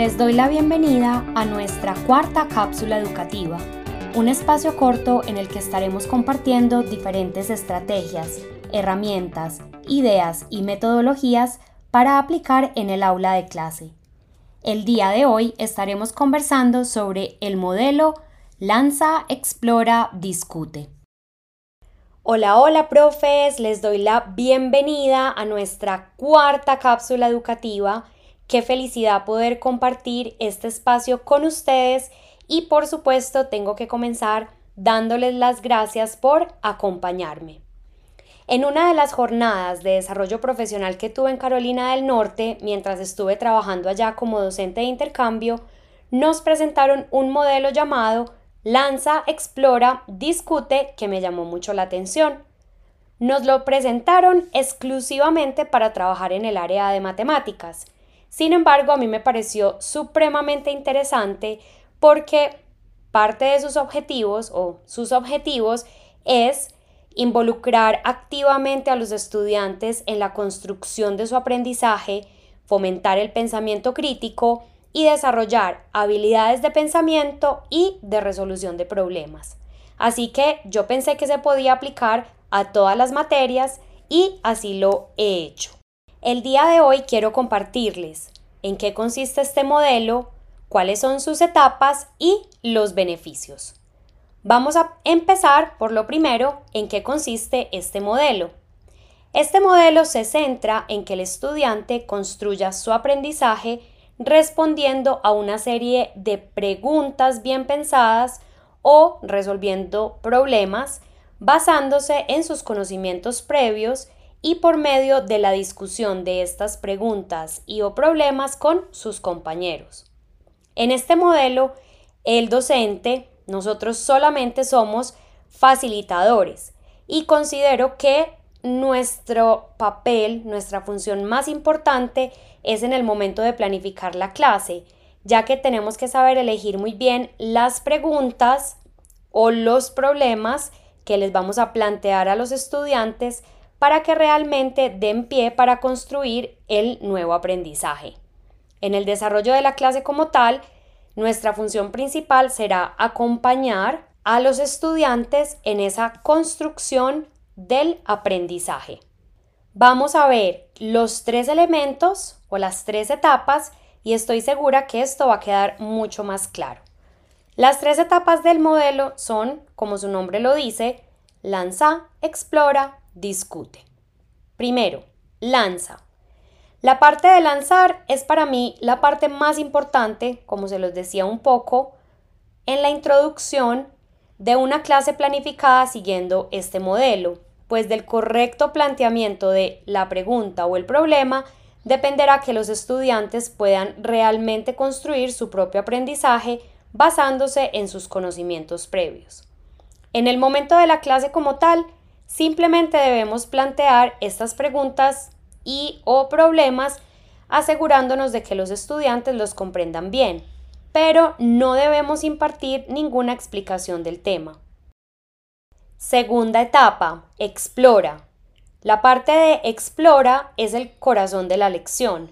Les doy la bienvenida a nuestra cuarta cápsula educativa, un espacio corto en el que estaremos compartiendo diferentes estrategias, herramientas, ideas y metodologías para aplicar en el aula de clase. El día de hoy estaremos conversando sobre el modelo Lanza, Explora, Discute. Hola, hola profes, les doy la bienvenida a nuestra cuarta cápsula educativa. Qué felicidad poder compartir este espacio con ustedes y por supuesto tengo que comenzar dándoles las gracias por acompañarme. En una de las jornadas de desarrollo profesional que tuve en Carolina del Norte, mientras estuve trabajando allá como docente de intercambio, nos presentaron un modelo llamado Lanza, explora, discute, que me llamó mucho la atención. Nos lo presentaron exclusivamente para trabajar en el área de matemáticas. Sin embargo, a mí me pareció supremamente interesante porque parte de sus objetivos o sus objetivos es involucrar activamente a los estudiantes en la construcción de su aprendizaje, fomentar el pensamiento crítico y desarrollar habilidades de pensamiento y de resolución de problemas. Así que yo pensé que se podía aplicar a todas las materias y así lo he hecho. El día de hoy quiero compartirles en qué consiste este modelo, cuáles son sus etapas y los beneficios. Vamos a empezar por lo primero, en qué consiste este modelo. Este modelo se centra en que el estudiante construya su aprendizaje respondiendo a una serie de preguntas bien pensadas o resolviendo problemas basándose en sus conocimientos previos y por medio de la discusión de estas preguntas y o problemas con sus compañeros. En este modelo, el docente, nosotros solamente somos facilitadores y considero que nuestro papel, nuestra función más importante es en el momento de planificar la clase, ya que tenemos que saber elegir muy bien las preguntas o los problemas que les vamos a plantear a los estudiantes para que realmente den pie para construir el nuevo aprendizaje. En el desarrollo de la clase como tal, nuestra función principal será acompañar a los estudiantes en esa construcción del aprendizaje. Vamos a ver los tres elementos o las tres etapas y estoy segura que esto va a quedar mucho más claro. Las tres etapas del modelo son, como su nombre lo dice, lanza, explora, discute. Primero, lanza. La parte de lanzar es para mí la parte más importante, como se los decía un poco, en la introducción de una clase planificada siguiendo este modelo, pues del correcto planteamiento de la pregunta o el problema dependerá que los estudiantes puedan realmente construir su propio aprendizaje basándose en sus conocimientos previos. En el momento de la clase como tal, simplemente debemos plantear estas preguntas y o problemas asegurándonos de que los estudiantes los comprendan bien, pero no debemos impartir ninguna explicación del tema. Segunda etapa, explora. La parte de explora es el corazón de la lección.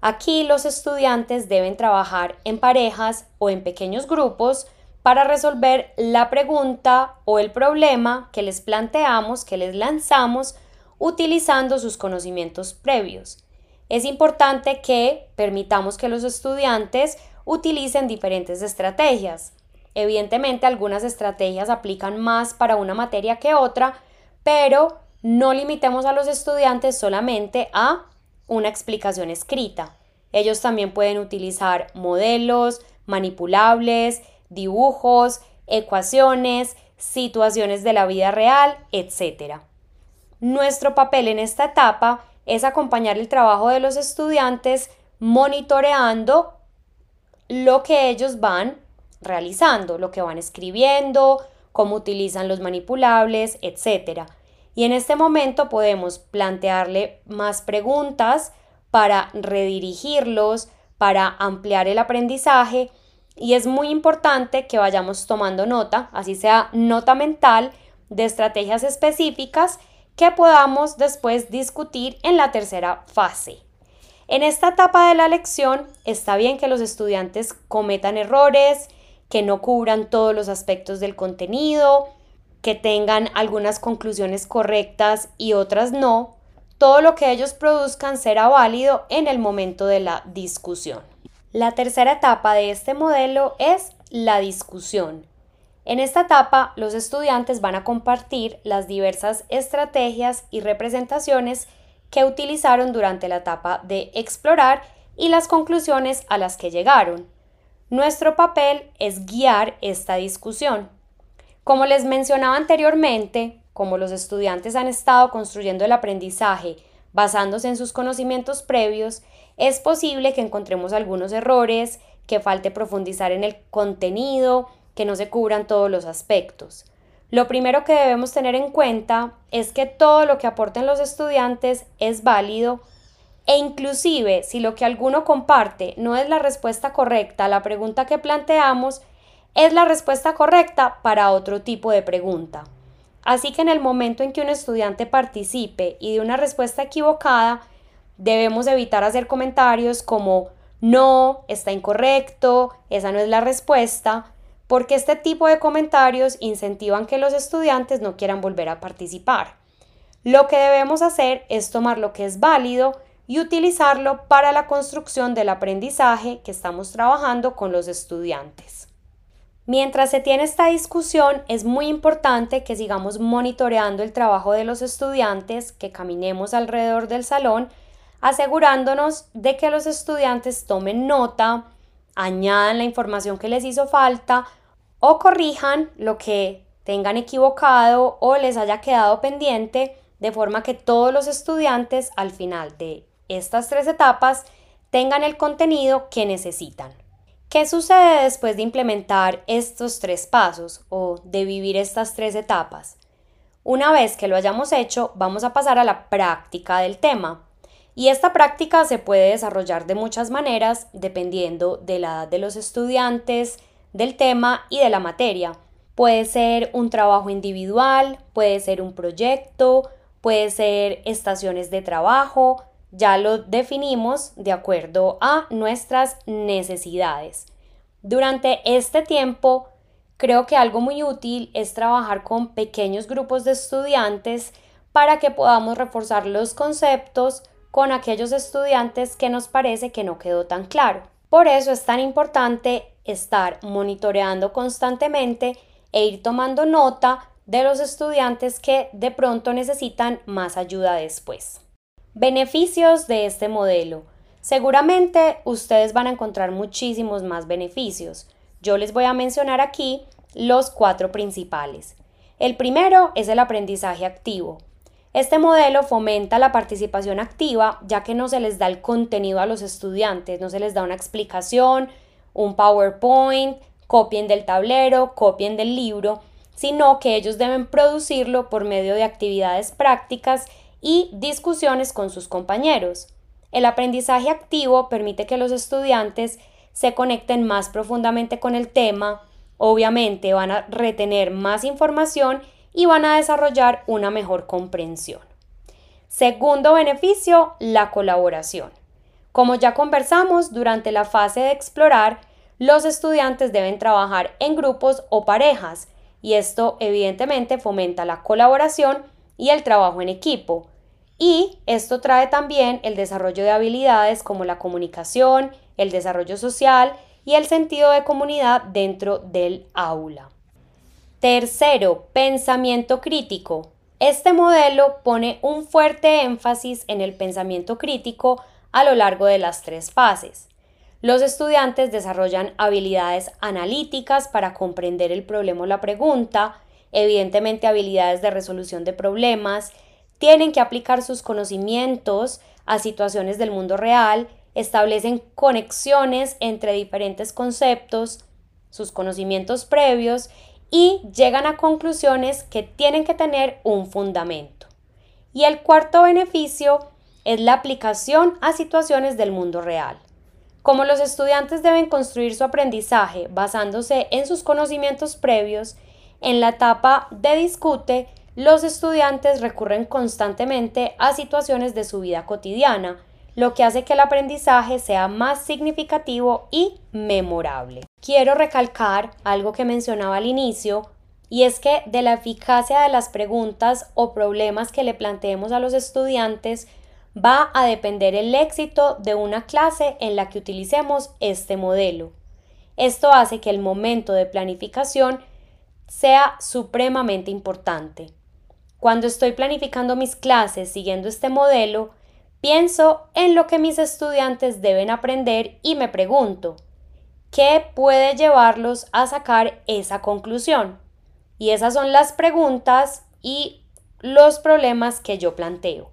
Aquí los estudiantes deben trabajar en parejas o en pequeños grupos para resolver la pregunta o el problema que les planteamos, que les lanzamos, utilizando sus conocimientos previos. Es importante que permitamos que los estudiantes utilicen diferentes estrategias. Evidentemente algunas estrategias aplican más para una materia que otra, pero no limitemos a los estudiantes solamente a una explicación escrita. Ellos también pueden utilizar modelos, manipulables, dibujos, ecuaciones, situaciones de la vida real, etc. Nuestro papel en esta etapa es acompañar el trabajo de los estudiantes monitoreando lo que ellos van realizando, lo que van escribiendo, cómo utilizan los manipulables, etc. Y en este momento podemos plantearle más preguntas para redirigirlos, para ampliar el aprendizaje y es muy importante que vayamos tomando nota, así sea nota mental, de estrategias específicas que podamos después discutir en la tercera fase. En esta etapa de la lección está bien que los estudiantes cometan errores, que no cubran todos los aspectos del contenido, que tengan algunas conclusiones correctas y otras no. Todo lo que ellos produzcan será válido en el momento de la discusión. La tercera etapa de este modelo es la discusión. En esta etapa, los estudiantes van a compartir las diversas estrategias y representaciones que utilizaron durante la etapa de explorar y las conclusiones a las que llegaron. Nuestro papel es guiar esta discusión. Como les mencionaba anteriormente, como los estudiantes han estado construyendo el aprendizaje basándose en sus conocimientos previos, es posible que encontremos algunos errores, que falte profundizar en el contenido, que no se cubran todos los aspectos. Lo primero que debemos tener en cuenta es que todo lo que aporten los estudiantes es válido e inclusive si lo que alguno comparte no es la respuesta correcta a la pregunta que planteamos, es la respuesta correcta para otro tipo de pregunta. Así que en el momento en que un estudiante participe y de una respuesta equivocada, debemos evitar hacer comentarios como no, está incorrecto, esa no es la respuesta, porque este tipo de comentarios incentivan que los estudiantes no quieran volver a participar. Lo que debemos hacer es tomar lo que es válido y utilizarlo para la construcción del aprendizaje que estamos trabajando con los estudiantes. Mientras se tiene esta discusión, es muy importante que sigamos monitoreando el trabajo de los estudiantes, que caminemos alrededor del salón, asegurándonos de que los estudiantes tomen nota, añadan la información que les hizo falta o corrijan lo que tengan equivocado o les haya quedado pendiente, de forma que todos los estudiantes al final de estas tres etapas tengan el contenido que necesitan. ¿Qué sucede después de implementar estos tres pasos o de vivir estas tres etapas? Una vez que lo hayamos hecho, vamos a pasar a la práctica del tema. Y esta práctica se puede desarrollar de muchas maneras dependiendo de la edad de los estudiantes, del tema y de la materia. Puede ser un trabajo individual, puede ser un proyecto, puede ser estaciones de trabajo, ya lo definimos de acuerdo a nuestras necesidades. Durante este tiempo, creo que algo muy útil es trabajar con pequeños grupos de estudiantes para que podamos reforzar los conceptos con aquellos estudiantes que nos parece que no quedó tan claro. Por eso es tan importante estar monitoreando constantemente e ir tomando nota de los estudiantes que de pronto necesitan más ayuda después. Beneficios de este modelo. Seguramente ustedes van a encontrar muchísimos más beneficios. Yo les voy a mencionar aquí los cuatro principales. El primero es el aprendizaje activo. Este modelo fomenta la participación activa ya que no se les da el contenido a los estudiantes, no se les da una explicación, un PowerPoint, copien del tablero, copien del libro, sino que ellos deben producirlo por medio de actividades prácticas y discusiones con sus compañeros. El aprendizaje activo permite que los estudiantes se conecten más profundamente con el tema, obviamente van a retener más información y van a desarrollar una mejor comprensión. Segundo beneficio, la colaboración. Como ya conversamos, durante la fase de explorar, los estudiantes deben trabajar en grupos o parejas y esto evidentemente fomenta la colaboración y el trabajo en equipo. Y esto trae también el desarrollo de habilidades como la comunicación, el desarrollo social y el sentido de comunidad dentro del aula. Tercero, pensamiento crítico. Este modelo pone un fuerte énfasis en el pensamiento crítico a lo largo de las tres fases. Los estudiantes desarrollan habilidades analíticas para comprender el problema o la pregunta, evidentemente habilidades de resolución de problemas, tienen que aplicar sus conocimientos a situaciones del mundo real, establecen conexiones entre diferentes conceptos, sus conocimientos previos y llegan a conclusiones que tienen que tener un fundamento. Y el cuarto beneficio es la aplicación a situaciones del mundo real. Como los estudiantes deben construir su aprendizaje basándose en sus conocimientos previos, en la etapa de discute, los estudiantes recurren constantemente a situaciones de su vida cotidiana, lo que hace que el aprendizaje sea más significativo y memorable. Quiero recalcar algo que mencionaba al inicio, y es que de la eficacia de las preguntas o problemas que le planteemos a los estudiantes va a depender el éxito de una clase en la que utilicemos este modelo. Esto hace que el momento de planificación sea supremamente importante. Cuando estoy planificando mis clases siguiendo este modelo, pienso en lo que mis estudiantes deben aprender y me pregunto, ¿qué puede llevarlos a sacar esa conclusión? Y esas son las preguntas y los problemas que yo planteo.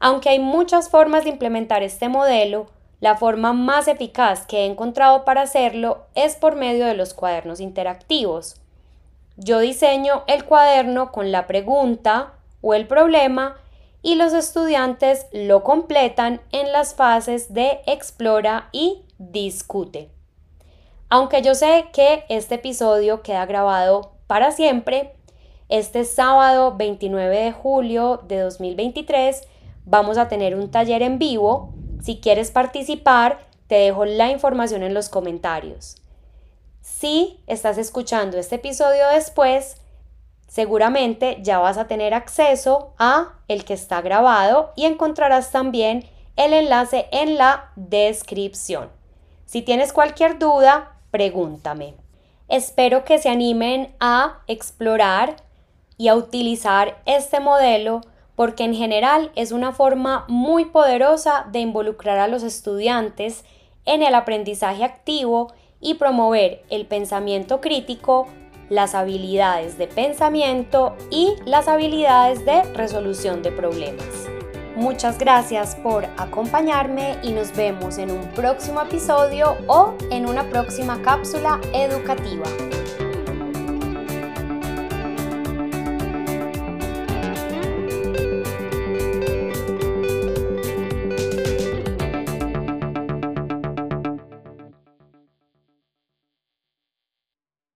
Aunque hay muchas formas de implementar este modelo, la forma más eficaz que he encontrado para hacerlo es por medio de los cuadernos interactivos. Yo diseño el cuaderno con la pregunta o el problema y los estudiantes lo completan en las fases de explora y discute. Aunque yo sé que este episodio queda grabado para siempre, este sábado 29 de julio de 2023 vamos a tener un taller en vivo. Si quieres participar, te dejo la información en los comentarios. Si estás escuchando este episodio después, seguramente ya vas a tener acceso a el que está grabado y encontrarás también el enlace en la descripción. Si tienes cualquier duda, pregúntame. Espero que se animen a explorar y a utilizar este modelo porque en general es una forma muy poderosa de involucrar a los estudiantes en el aprendizaje activo y promover el pensamiento crítico, las habilidades de pensamiento y las habilidades de resolución de problemas. Muchas gracias por acompañarme y nos vemos en un próximo episodio o en una próxima cápsula educativa.